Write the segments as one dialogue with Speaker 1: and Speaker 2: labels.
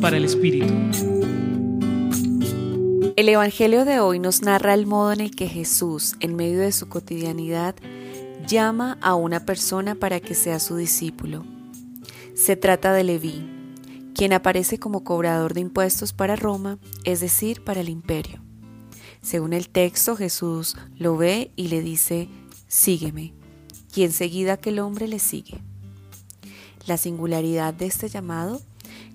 Speaker 1: Para el Espíritu.
Speaker 2: El Evangelio de hoy nos narra el modo en el que Jesús, en medio de su cotidianidad, llama a una persona para que sea su discípulo. Se trata de Leví, quien aparece como cobrador de impuestos para Roma, es decir, para el imperio. Según el texto, Jesús lo ve y le dice, sígueme, y enseguida aquel hombre le sigue. La singularidad de este llamado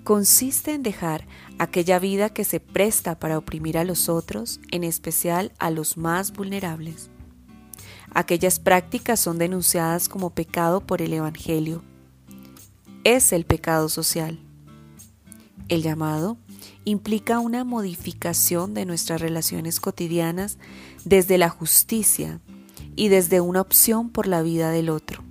Speaker 2: consiste en dejar aquella vida que se presta para oprimir a los otros, en especial a los más vulnerables. Aquellas prácticas son denunciadas como pecado por el Evangelio. Es el pecado social. El llamado implica una modificación de nuestras relaciones cotidianas desde la justicia y desde una opción por la vida del otro.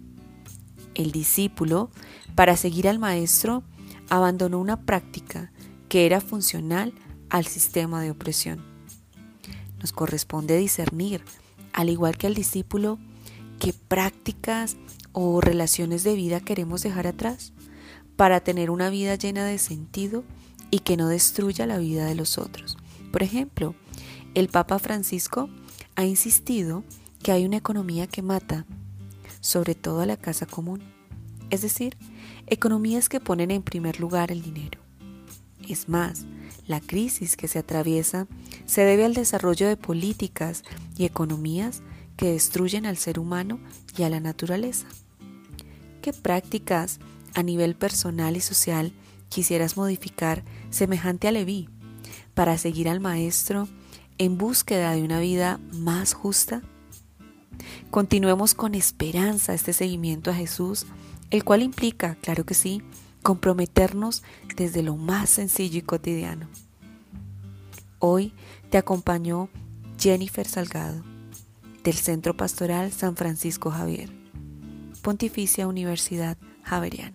Speaker 2: El discípulo, para seguir al maestro, abandonó una práctica que era funcional al sistema de opresión. Nos corresponde discernir, al igual que al discípulo, qué prácticas o relaciones de vida queremos dejar atrás para tener una vida llena de sentido y que no destruya la vida de los otros. Por ejemplo, el Papa Francisco ha insistido que hay una economía que mata, sobre todo a la casa común, es decir, economías que ponen en primer lugar el dinero. Es más, la crisis que se atraviesa se debe al desarrollo de políticas y economías que destruyen al ser humano y a la naturaleza. ¿Qué prácticas a nivel personal y social quisieras modificar semejante a Leví para seguir al Maestro en búsqueda de una vida más justa? Continuemos con esperanza este seguimiento a Jesús, el cual implica, claro que sí, comprometernos desde lo más sencillo y cotidiano. Hoy te acompañó Jennifer Salgado, del Centro Pastoral San Francisco Javier, Pontificia Universidad Javeriana.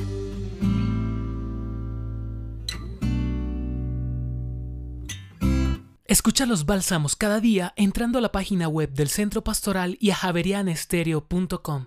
Speaker 1: Escucha los bálsamos cada día entrando a la página web del Centro Pastoral y a javerianestereo.com.